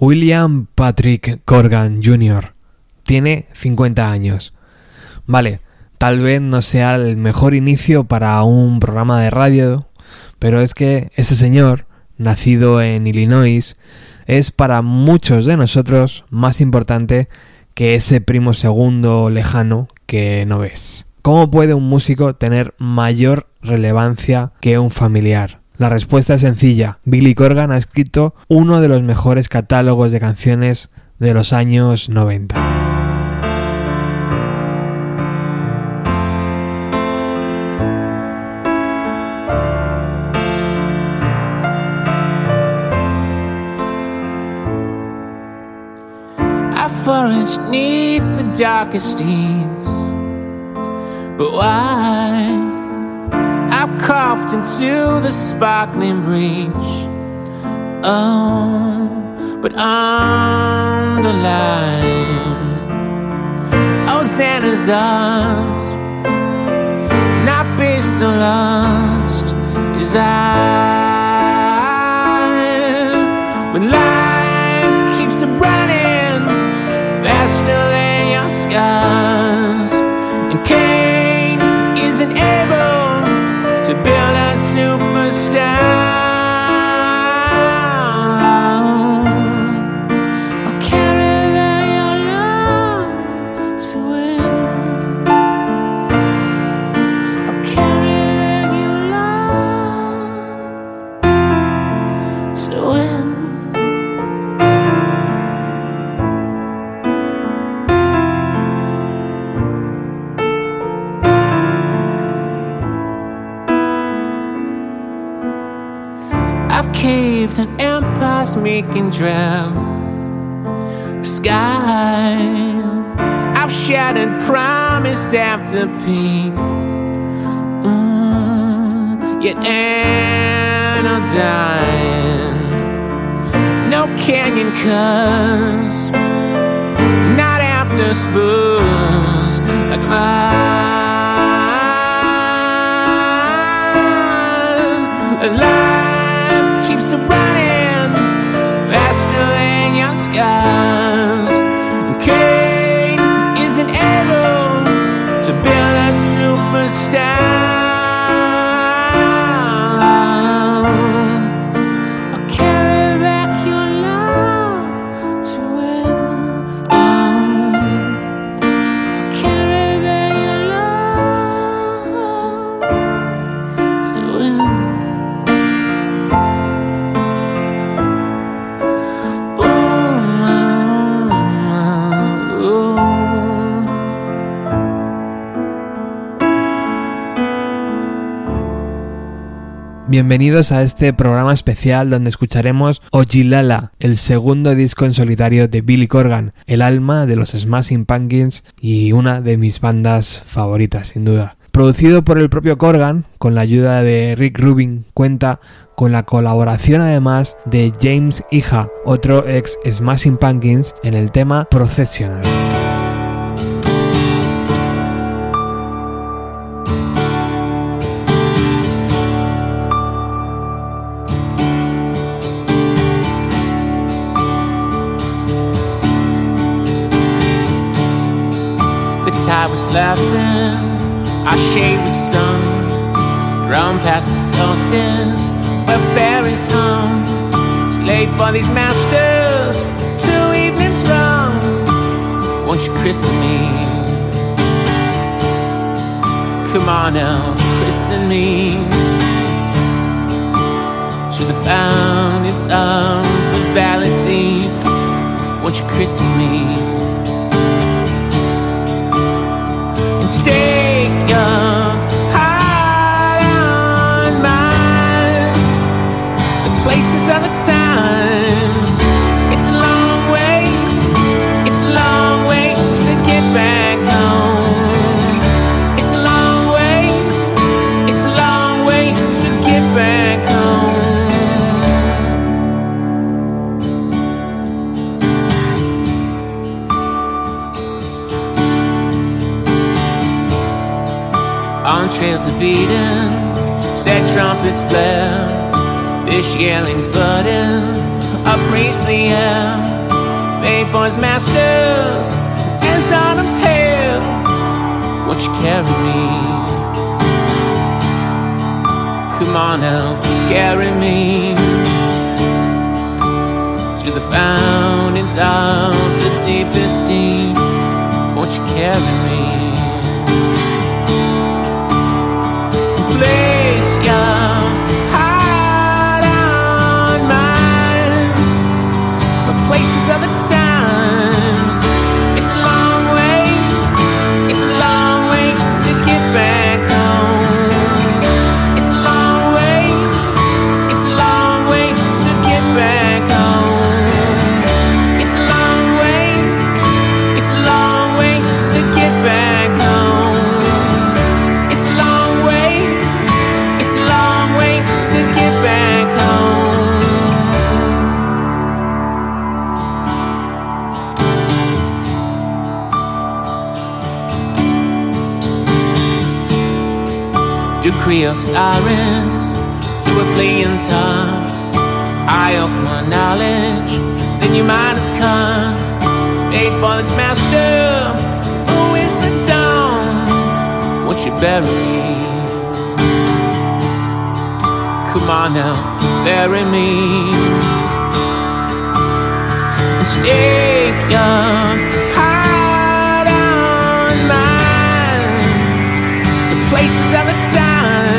William Patrick Corgan Jr. Tiene 50 años. Vale, tal vez no sea el mejor inicio para un programa de radio, pero es que ese señor, nacido en Illinois, es para muchos de nosotros más importante que ese primo segundo lejano que no ves. ¿Cómo puede un músico tener mayor relevancia que un familiar? La respuesta es sencilla. Billy Corgan ha escrito uno de los mejores catálogos de canciones de los años 90. the darkest why? I've coughed into the sparkling breach. Oh, but on the line, Hosanna's arms, not be so lost as I. drab sky. I've shattered promise after peak. Mm, yet anodyne. No canyon cuts. Not after spoons like mine. Life keeps running skies. Bienvenidos a este programa especial donde escucharemos Ojilala, el segundo disco en solitario de Billy Corgan, el alma de los Smashing Pumpkins y una de mis bandas favoritas, sin duda. Producido por el propio Corgan, con la ayuda de Rick Rubin, cuenta con la colaboración además de James Hija, otro ex Smashing Pumpkins, en el tema Processional. I was laughing. I shaved the sun, run past the solstice where fairies hum. Slave for these masters, two evenings wrong. Won't you christen me? Come on now, christen me to the fountains of the valley deep. Won't you christen me? Stake blare, sirens to a fleeing tongue. I more knowledge than you might have come. Aid for this master, who is the dawn? Won't you bury me? Come on now, bury me. And stake your heart on mine to places of the times.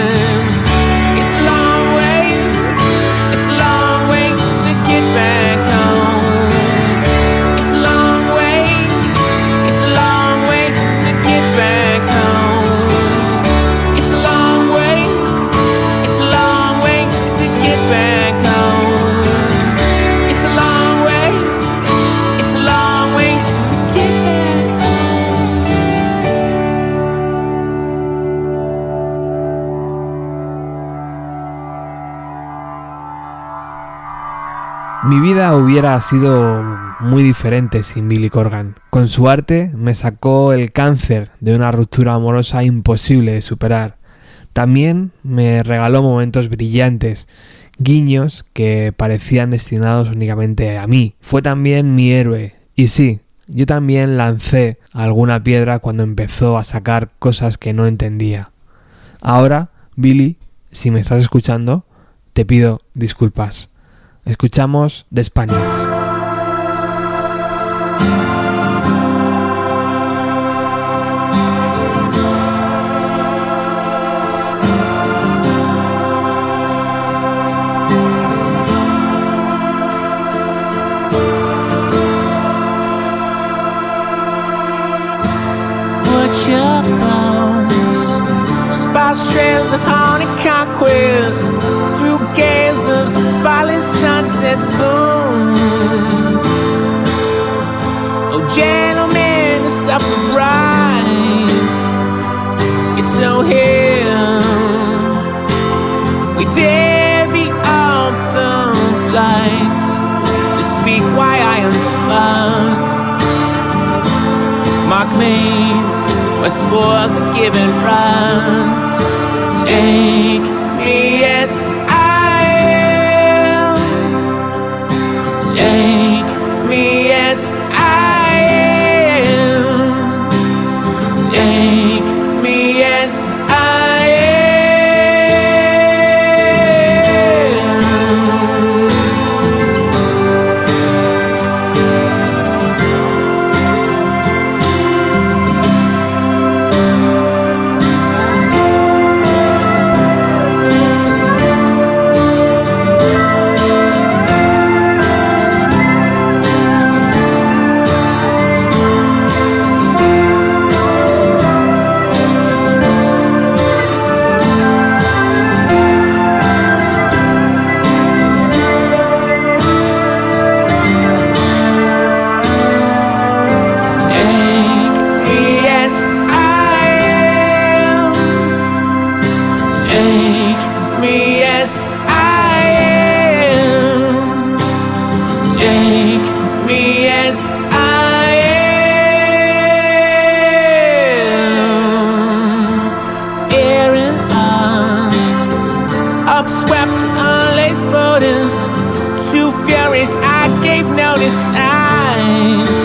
Mi vida hubiera sido muy diferente sin Billy Corgan. Con su arte me sacó el cáncer de una ruptura amorosa imposible de superar. También me regaló momentos brillantes, guiños que parecían destinados únicamente a mí. Fue también mi héroe. Y sí, yo también lancé alguna piedra cuando empezó a sacar cosas que no entendía. Ahora, Billy, si me estás escuchando, te pido disculpas. Escuchamos The Spaniards. trails of honey conquest spotless sunsets boom. Oh, gentlemen, who suffer brides, it's so here. We dare be out the lights to speak why I am smug. Mark mates, my spoils are giving runs. Take me as Swept on lace motives. Two furies, I gave no signs.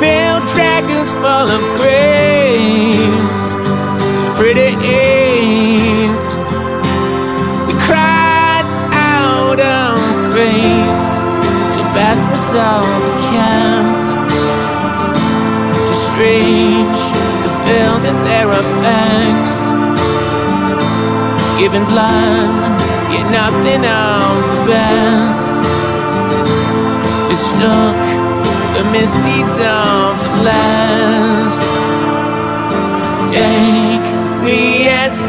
Filled dragons full of graves. It's pretty aids. We cried out of grace to best myself became. Just strange, to feel that there are. Giving blood, yet nothing of the best. Mistook the misdeeds of the blessed. Take me as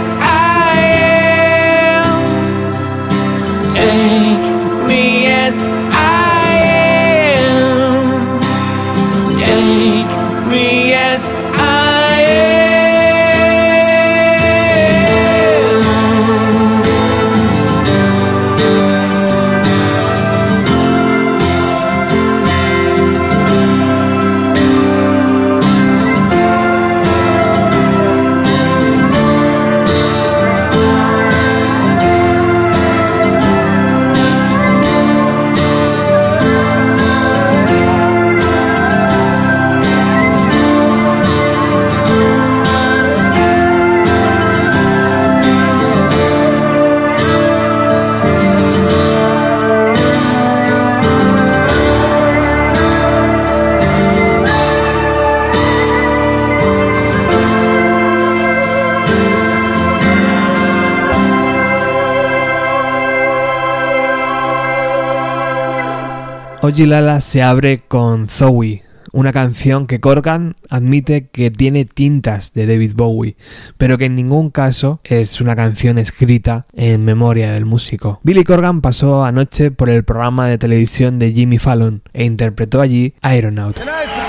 Ojilala se abre con Zoe, una canción que Corgan admite que tiene tintas de David Bowie, pero que en ningún caso es una canción escrita en memoria del músico. Billy Corgan pasó anoche por el programa de televisión de Jimmy Fallon e interpretó allí Aeronaut.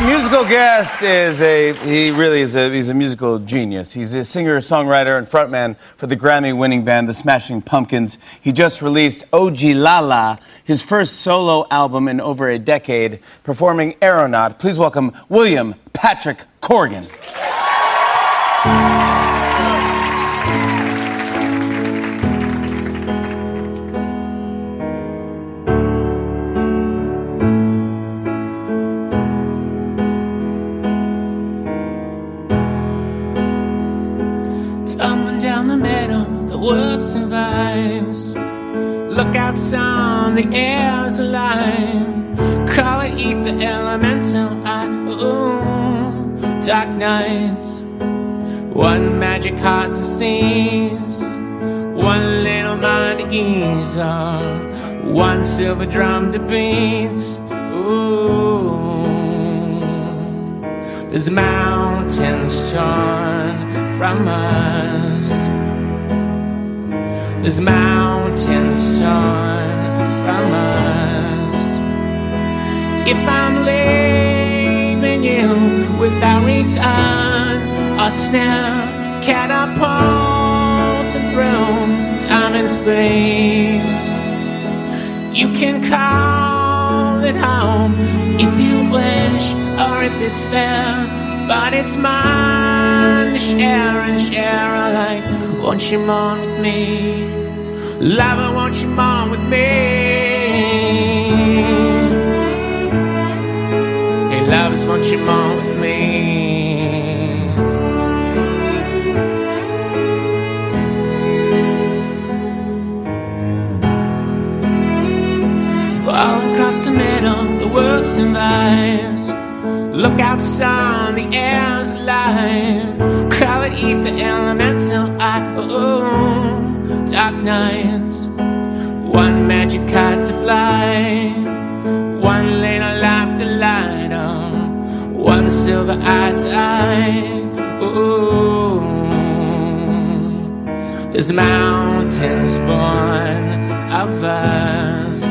Musical guest is a he really is a he's a musical genius. He's a singer, songwriter, and frontman for the Grammy-winning band The Smashing Pumpkins. He just released Oji Lala, his first solo album in over a decade, performing Aeronaut. Please welcome William Patrick Corgan. Tumbling down the middle, the world survives. Look out, son, the air's alive. Call it ether, elemental, dark nights. One magic heart to seize, one little mind to ease on, one silver drum to beat. Ooh. There's mountains torn from us. There's mountains torn from us. If I'm leaving you without return, a snare catapulted through time and space. You can call it home if you wish, or if it's there. But it's mine share and share alike. Won't you mourn with me? Lover, won't you mourn with me? Lovers, won't you mourn with me? Fall across the middle, the world survives. Look out, son, the air's alive. Color ether, elemental, I, oh, dark nights. One magic kite to fly, silver eye to eye. Ooh, there's mountains born of us.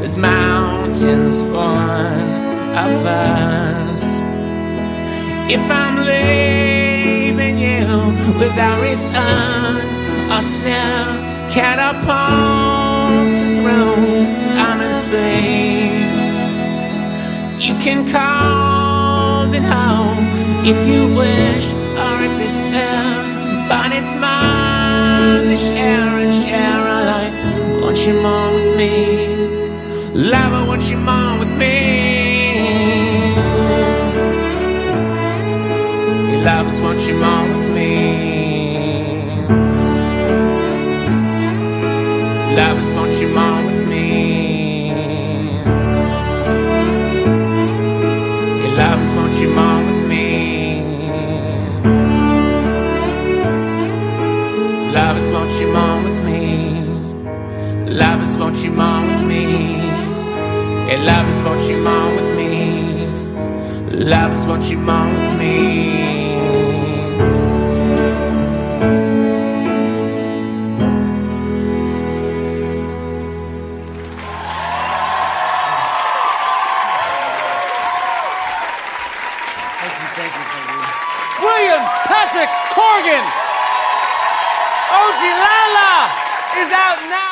There's mountains born of us. If I'm leaving you without return, uh, snare catapulted through time and space. You can call if you wish, or if it's there. But it's mine to share and share alike. Won't you mourn with me? Lover, won't you mourn with me? Hey, lovers, won't you mourn with me? Lovers, won't you mourn with me? Lovers, won't you mourn with me? Yeah, lovers, won't you mourn with me? Lovers, won't you mourn with me?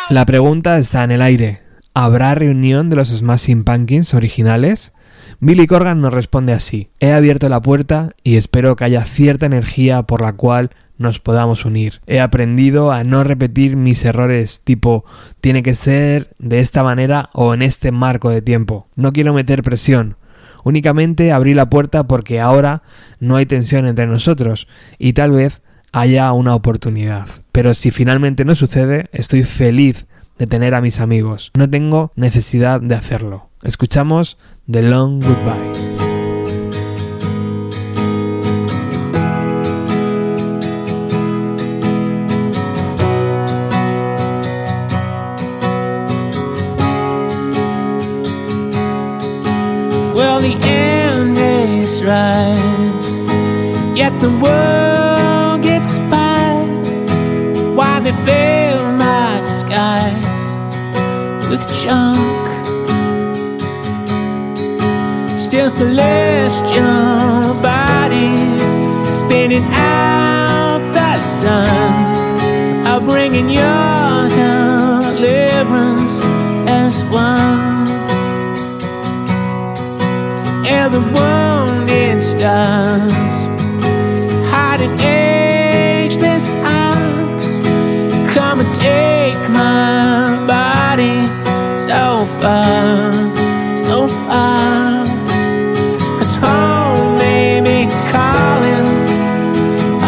La pregunta está en el aire. ¿Habrá reunión de los Smashing Pumpkins originales? Billy Corgan nos responde así. He abierto la puerta y espero que haya cierta energía por la cual nos podamos unir. He aprendido a no repetir mis errores tipo tiene que ser de esta manera o en este marco de tiempo. No quiero meter presión. Únicamente abrí la puerta porque ahora no hay tensión entre nosotros y tal vez haya una oportunidad. Pero si finalmente no sucede, estoy feliz de tener a mis amigos. No tengo necesidad de hacerlo. Escuchamos The Long Goodbye. Well, the end is rise, yet the world with junk? Still celestial bodies spinning out the sun are bringing your deliverance as one and the wounded stars hiding ageless arcs come and take my far so far cause home may be calling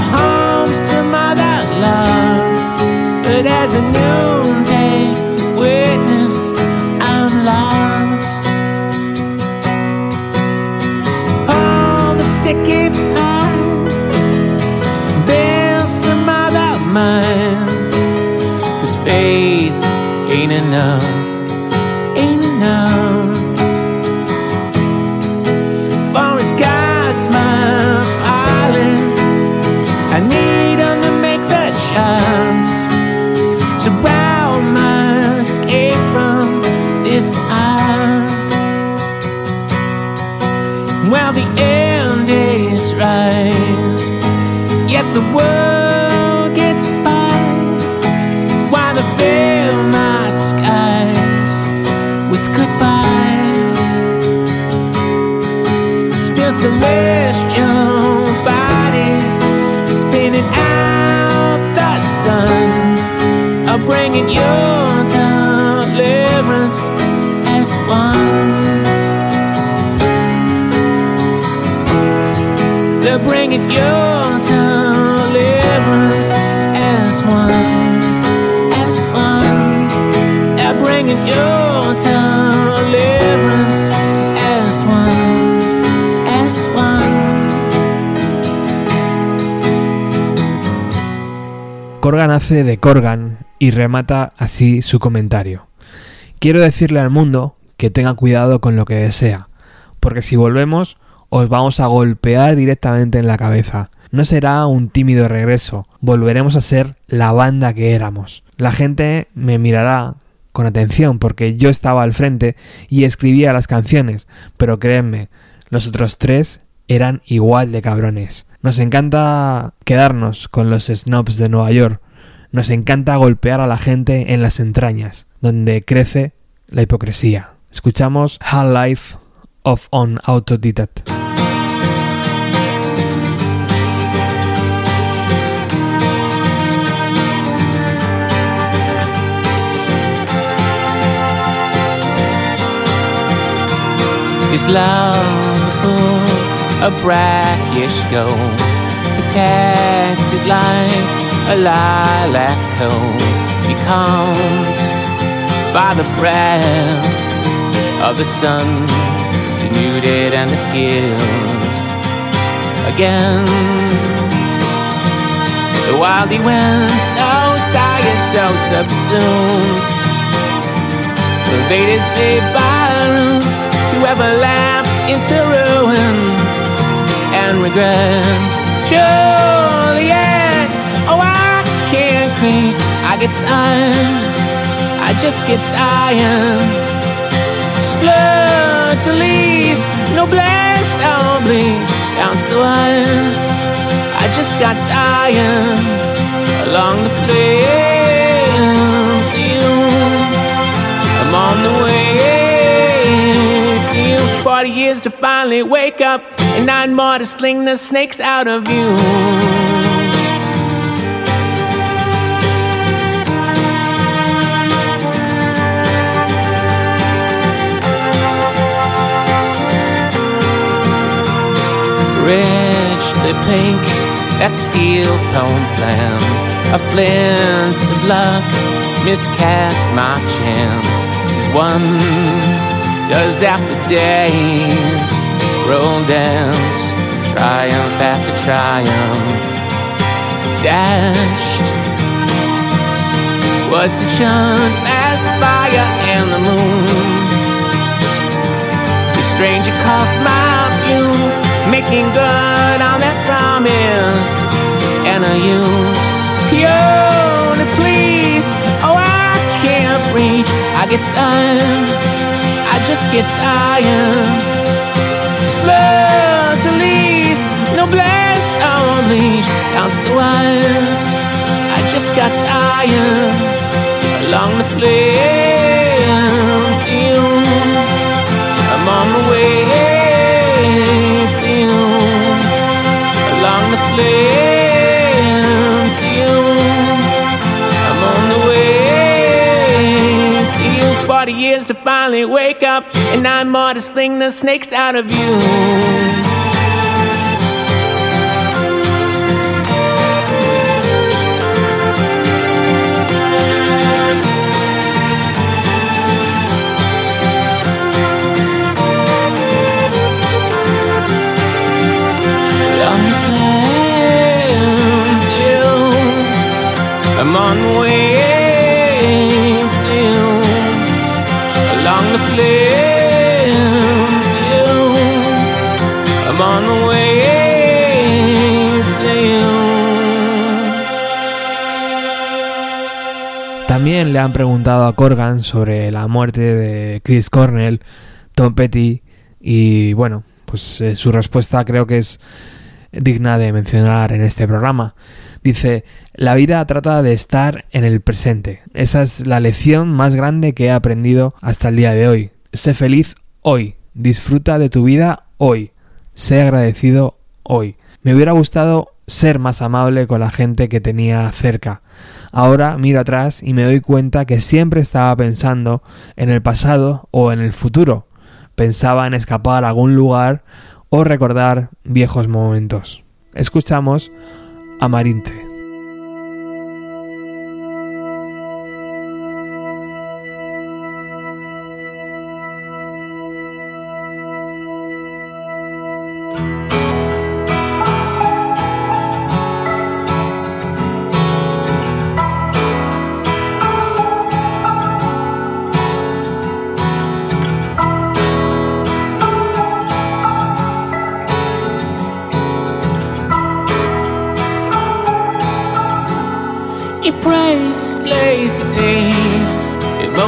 a home some other love but as a noonday witness i'm lost pull the sticky pine, build some other mind. Cause faith ain't enough, Corgan hace de Corgan y remata así su comentario. Quiero decirle al mundo que tenga cuidado con lo que desea, porque si volvemos os vamos a golpear directamente en la cabeza. No será un tímido regreso, volveremos a ser la banda que éramos. La gente me mirará con atención porque yo estaba al frente y escribía las canciones, pero créanme, los otros tres eran igual de cabrones. Nos encanta quedarnos con los snobs de Nueva York. Nos encanta golpear a la gente en las entrañas, donde crece la hipocresía. Escuchamos Half Life of an Autodidact. Of brackish gold, protected like a lilac coat, becomes by the breath of the sun, denuded and diffused again. The wild he went, oh, so silent, so oh, subsumed Invaders play ballroom to ever lapse into ruin and regret. Juliet, oh I can't crease, I get tired, I just get tired. Flood to lease, no bless, I'll bleach, bounce the wires. I just got tired along the flame to you. I'm on the way to you. Forty years to finally wake up, nine more to sling the snakes out of you. richly pink, that steel cone flam, a flint of luck, miscast my chance. As one does after days, dance, triumph after triumph, dashed. What's the chant as fire and the moon? The stranger calls my view making good on that promise. And are you pure please? Oh, I can't reach. I get tired. I just get tired. To lease, no bless or unleash. Bounce the wires. I just got tired along the flame. I'm on the way to you along the flame. I'm on the way to you. Forty years to finally wake up, and nine more to sling the snakes out of you. Han preguntado a Corgan sobre la muerte de Chris Cornell, Tom Petty y bueno, pues eh, su respuesta creo que es digna de mencionar en este programa. Dice, la vida trata de estar en el presente. Esa es la lección más grande que he aprendido hasta el día de hoy. Sé feliz hoy. Disfruta de tu vida hoy. Sé agradecido hoy. Me hubiera gustado ser más amable con la gente que tenía cerca. Ahora miro atrás y me doy cuenta que siempre estaba pensando en el pasado o en el futuro. Pensaba en escapar a algún lugar o recordar viejos momentos. Escuchamos a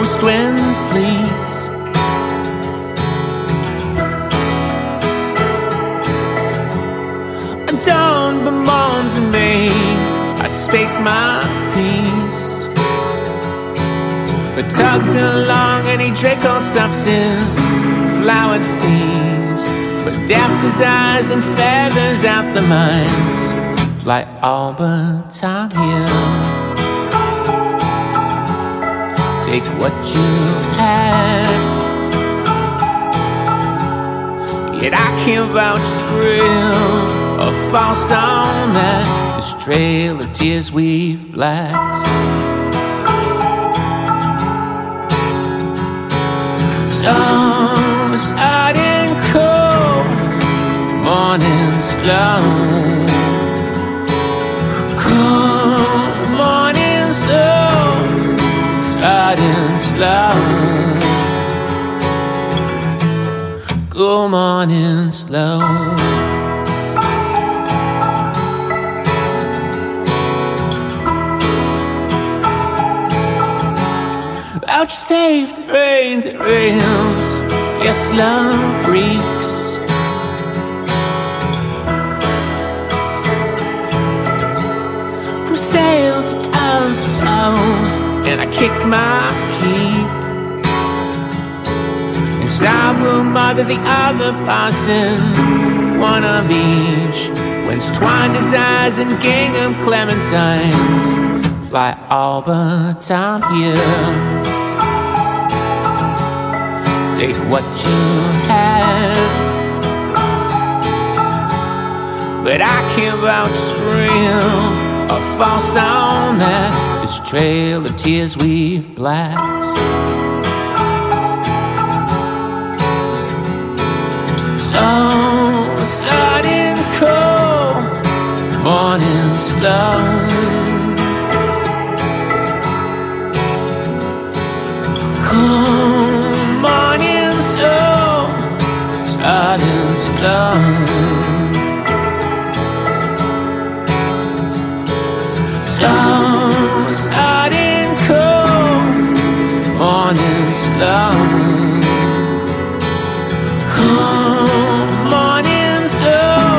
most when fleets. A dawn bemoans me, I spake my peace. But tugged along any Draco substance, flowered seas. But daft as eyes and feathers out the minds, fly all but I'm here. Take what you had. Yet I can't vouch thrill or false on that. This trail of tears we've hiding cold, morning slow. Cold morning sun, sliding slow. Go morning slow. Out saved rains, it rains. Yes, love reeks. From sails to toes to toes, and I kick my keep. And stop will mother the other parson, one of each. Whence twine desires and gingham clementines fly all but I'm here. Take what you have. But I can't vouch for real or false on that. This trail of tears we've blacked. So sudden cold, morning slow. Cold morning slow, sudden slow. Slow, sudden cold, morning slow. Cold morning slow.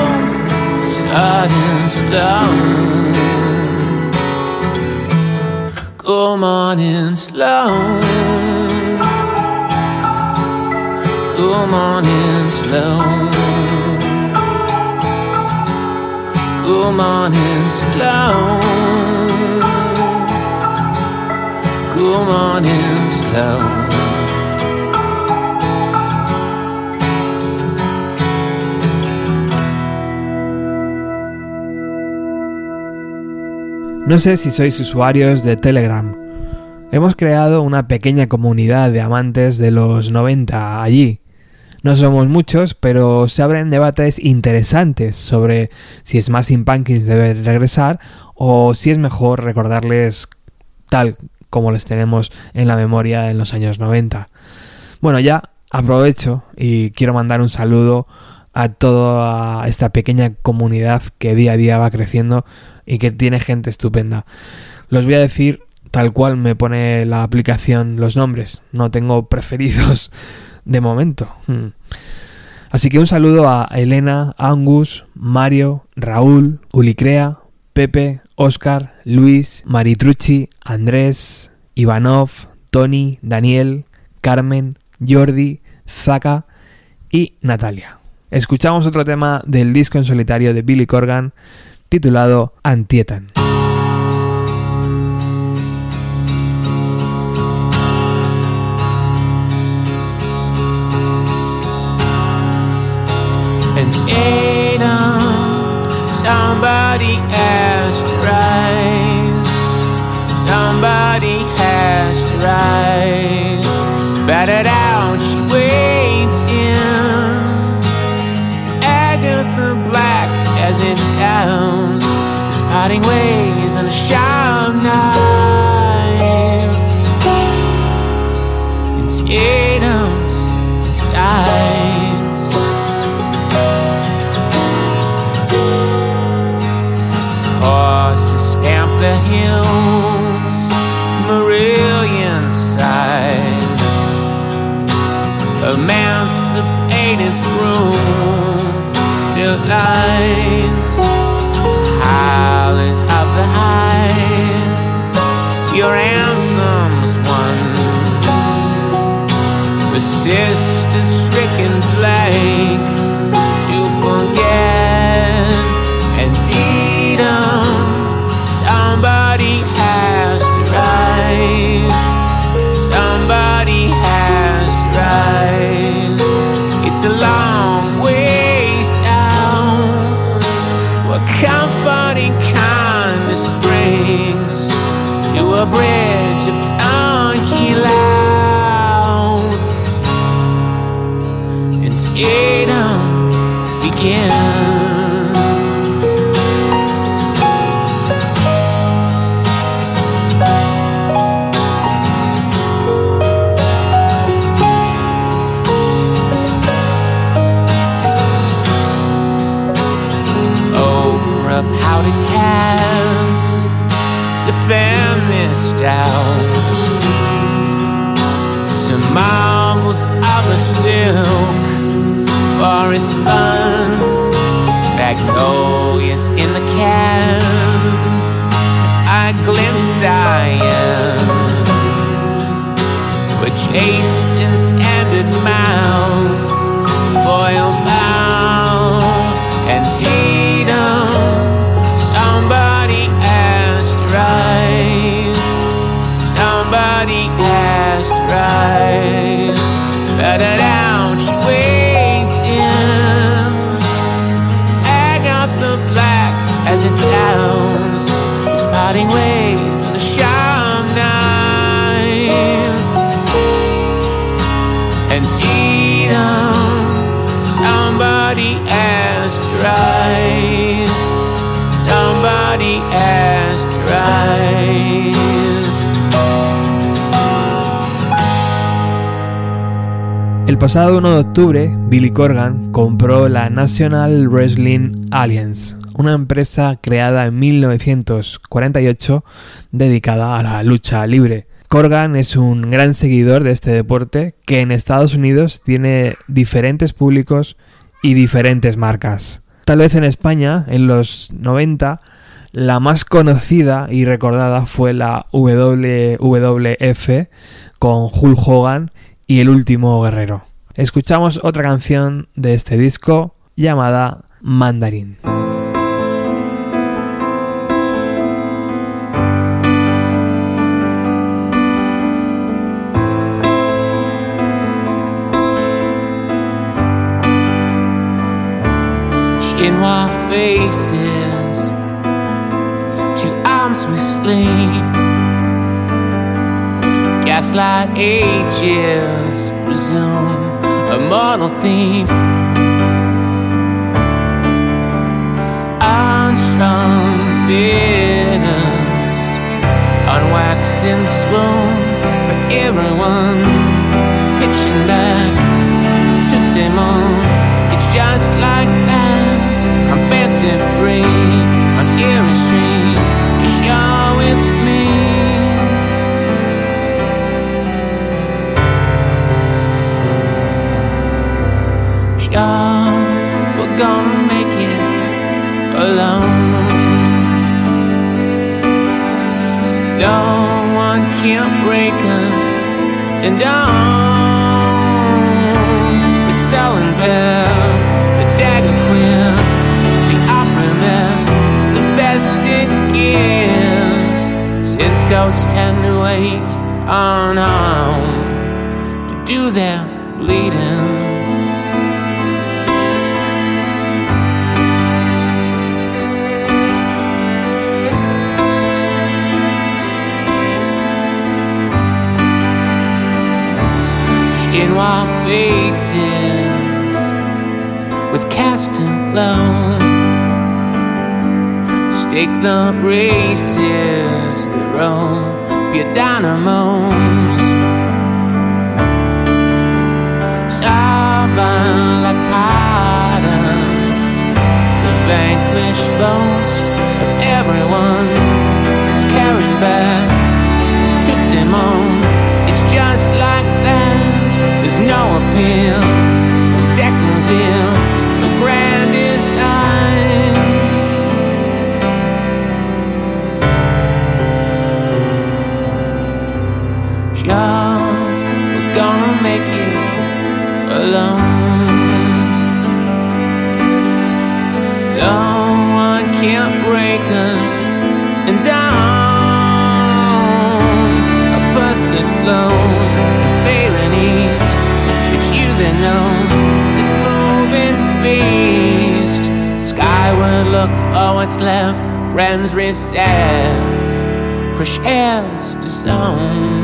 Cold morning slow. Cool morning slow. Cool morning slow. No sé si sois usuarios de Telegram. Hemos creado una pequeña comunidad de amantes de los 90 allí. No somos muchos, pero se abren debates interesantes sobre si es más debe regresar o si es mejor recordarles tal como les tenemos en la memoria en los años 90. Bueno, ya aprovecho y quiero mandar un saludo a toda esta pequeña comunidad que día a día va creciendo y que tiene gente estupenda. Los voy a decir tal cual me pone la aplicación los nombres. No tengo preferidos de momento. Hmm. Así que un saludo a Elena, Angus, Mario, Raúl, Ulicrea, Pepe, Oscar, Luis, Maritrucci, Andrés, Ivanov, Tony, Daniel, Carmen, Jordi, Zaka y Natalia. Escuchamos otro tema del disco en solitario de Billy Corgan titulado Antietan. Sister stricken blank to forget and see them. Somebody has to rise. Somebody has to rise. It's a long way south. What comforting kind of springs to a bridge a silk forest spun, magnolias in the can. I glimpse Zion, with chaste and tended mouths, spoiled pasado 1 de octubre, Billy Corgan compró la National Wrestling Alliance, una empresa creada en 1948 dedicada a la lucha libre. Corgan es un gran seguidor de este deporte que en Estados Unidos tiene diferentes públicos y diferentes marcas. Tal vez en España, en los 90, la más conocida y recordada fue la WWF con Hulk Hogan y El último guerrero. Escuchamos otra canción de este disco llamada Mandarin. Chinois faces, two arms with sleep. Gaslight ages, presume a mortal thief. Unstrung feelings, on wax and swoon for everyone. Pitching back to demon. It's just like that. I'm fancy free on Erie Street. Sure, we're gonna make it alone. No one can break us, and on the selling bell, the dagger queen, the opera mess, the best it gets. Since ghosts tend to wait on home to do their bleeding. Chinois faces with casting glow. Stake the races, the row, be a dynamos. The deck in. The grand is high. Sure, we're gonna make it alone. No one can look for what's left. Friends recess, fresh air's to zone.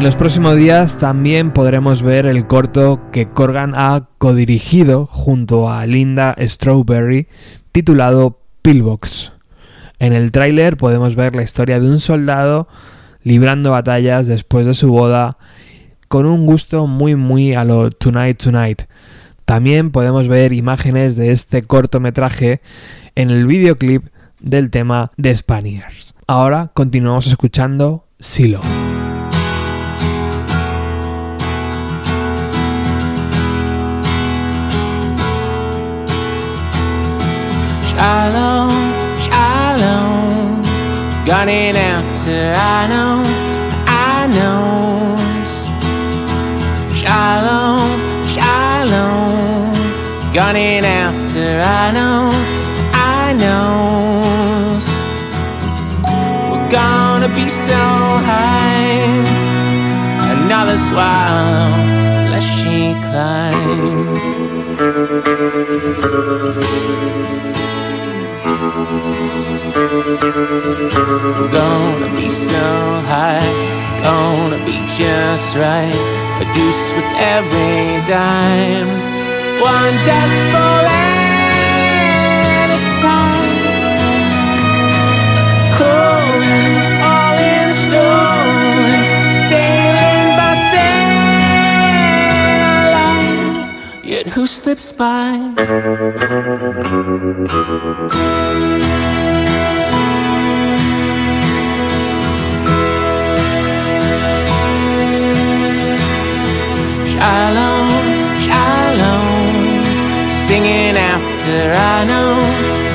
En los próximos días también podremos ver el corto que Corgan ha codirigido junto a Linda Strawberry titulado Pillbox. En el tráiler podemos ver la historia de un soldado librando batallas después de su boda con un gusto muy muy a lo Tonight Tonight. También podemos ver imágenes de este cortometraje en el videoclip del tema The Spaniards. Ahora continuamos escuchando Silo. Shalom, shalom, gunning after I know, I know. Shalom, shalom, gunning after I know, I know. We're gonna be so high, another swallow, lest she climb. Gonna be so high, gonna be just right. Deuce with every dime. One at slips by? Shalom, shalom, singing after I know,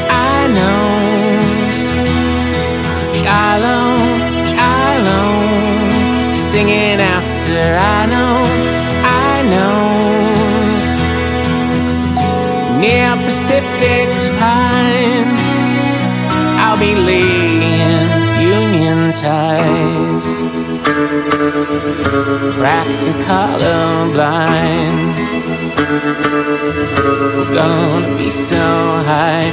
I know. Shalom, shalom, singing after I know, Pacific Pine, I'll be laying Union ties cracked and colorblind. Gonna be so high,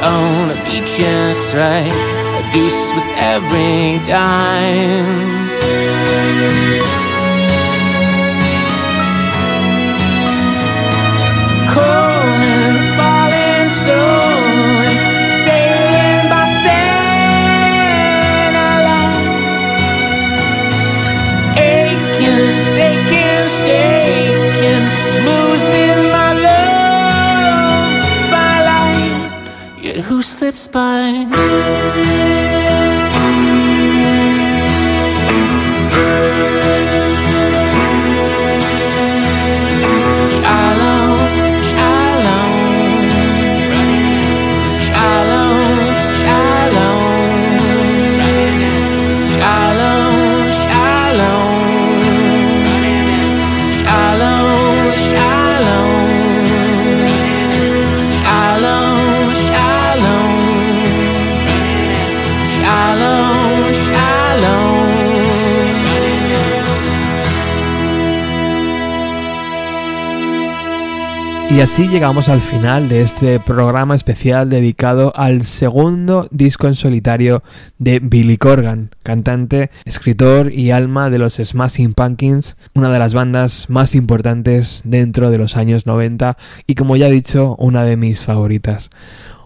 gonna be just right. A deuce with every dime. Who slips Y así llegamos al final de este programa especial dedicado al segundo disco en solitario de Billy Corgan, cantante, escritor y alma de los Smashing Pumpkins, una de las bandas más importantes dentro de los años 90 y como ya he dicho, una de mis favoritas.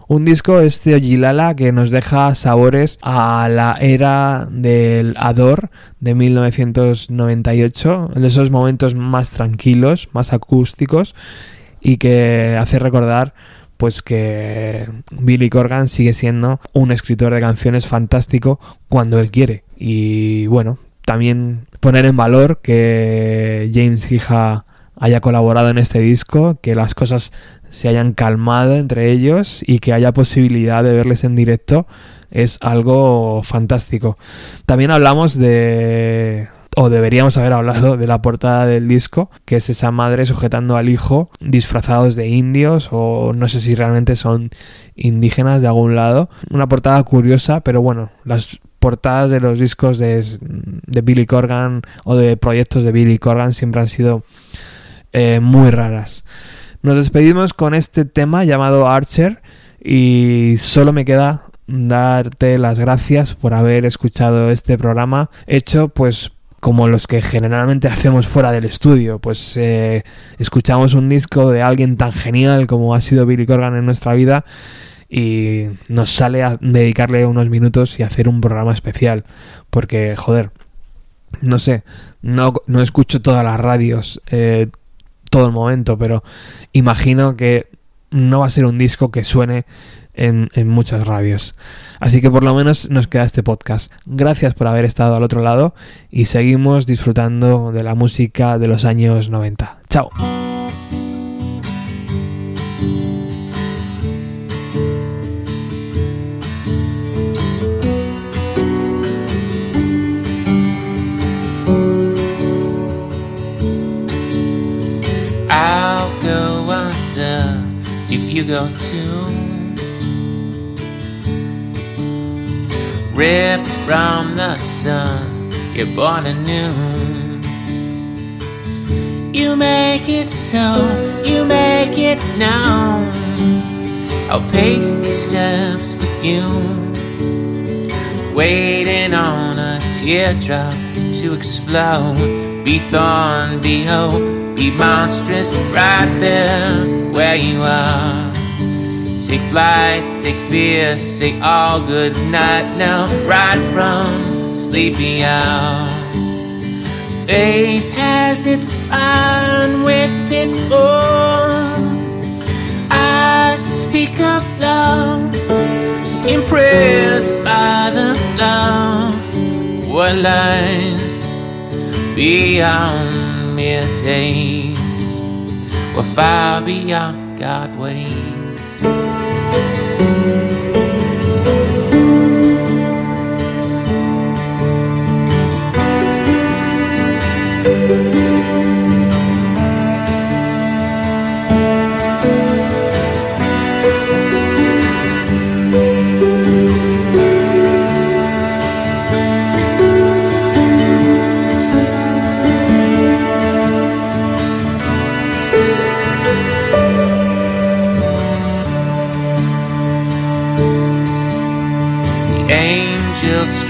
Un disco este Ojilala que nos deja sabores a la era del Ador de 1998, en esos momentos más tranquilos, más acústicos y que hace recordar pues que Billy Corgan sigue siendo un escritor de canciones fantástico cuando él quiere. Y bueno también poner en valor que James Hija haya colaborado en este disco que las cosas se hayan calmado entre ellos y que haya posibilidad de verles en directo es algo fantástico. También hablamos de o deberíamos haber hablado de la portada del disco, que es esa madre sujetando al hijo disfrazados de indios o no sé si realmente son indígenas de algún lado. Una portada curiosa, pero bueno, las portadas de los discos de, de Billy Corgan o de proyectos de Billy Corgan siempre han sido eh, muy raras. Nos despedimos con este tema llamado Archer y solo me queda darte las gracias por haber escuchado este programa hecho pues como los que generalmente hacemos fuera del estudio. Pues eh, escuchamos un disco de alguien tan genial como ha sido Billy Corgan en nuestra vida y nos sale a dedicarle unos minutos y hacer un programa especial. Porque, joder, no sé, no, no escucho todas las radios eh, todo el momento, pero imagino que no va a ser un disco que suene en, en, muchas radios. Así que por lo menos nos queda este podcast. Gracias por haber estado al otro lado y seguimos disfrutando de la música de los años 90. Chao. You go. Ripped from the sun, you're born anew. You make it so, you make it known. I'll pace these steps with you, waiting on a teardrop to explode. Be thorn, be hope, be monstrous right there where you are. Take flight, take fear, say all good night now, right from sleepy hour. Faith has its fun with it all. I speak of love, impressed by the love. What lies beyond mere days, or far beyond God ways.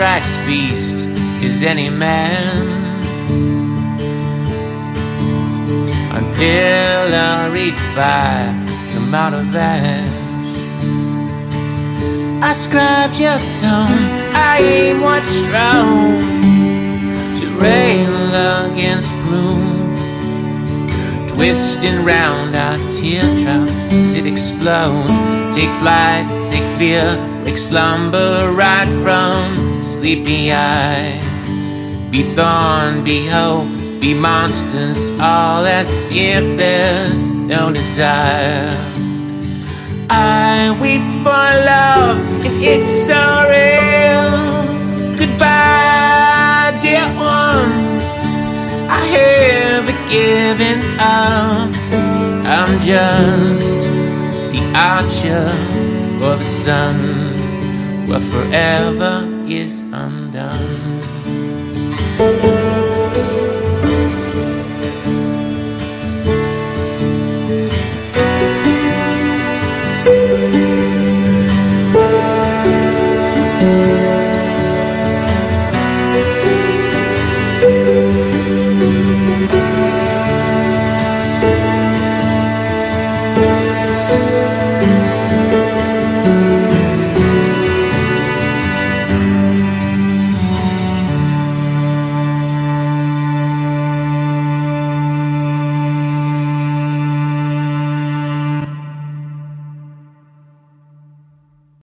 Strikes beast is any man. Unpilloried fire come out of ash I scribed your tone, I aim what's strong To rail against broom. Twisting round our teardrop as it explodes. Take flight, take fear, take slumber right from sleepy eye Be thorn, be hope, be monsters All as if there's no desire I weep for love and it's so real. Goodbye, dear one. I have given up. I'm just the archer for the sun, where forever is undone.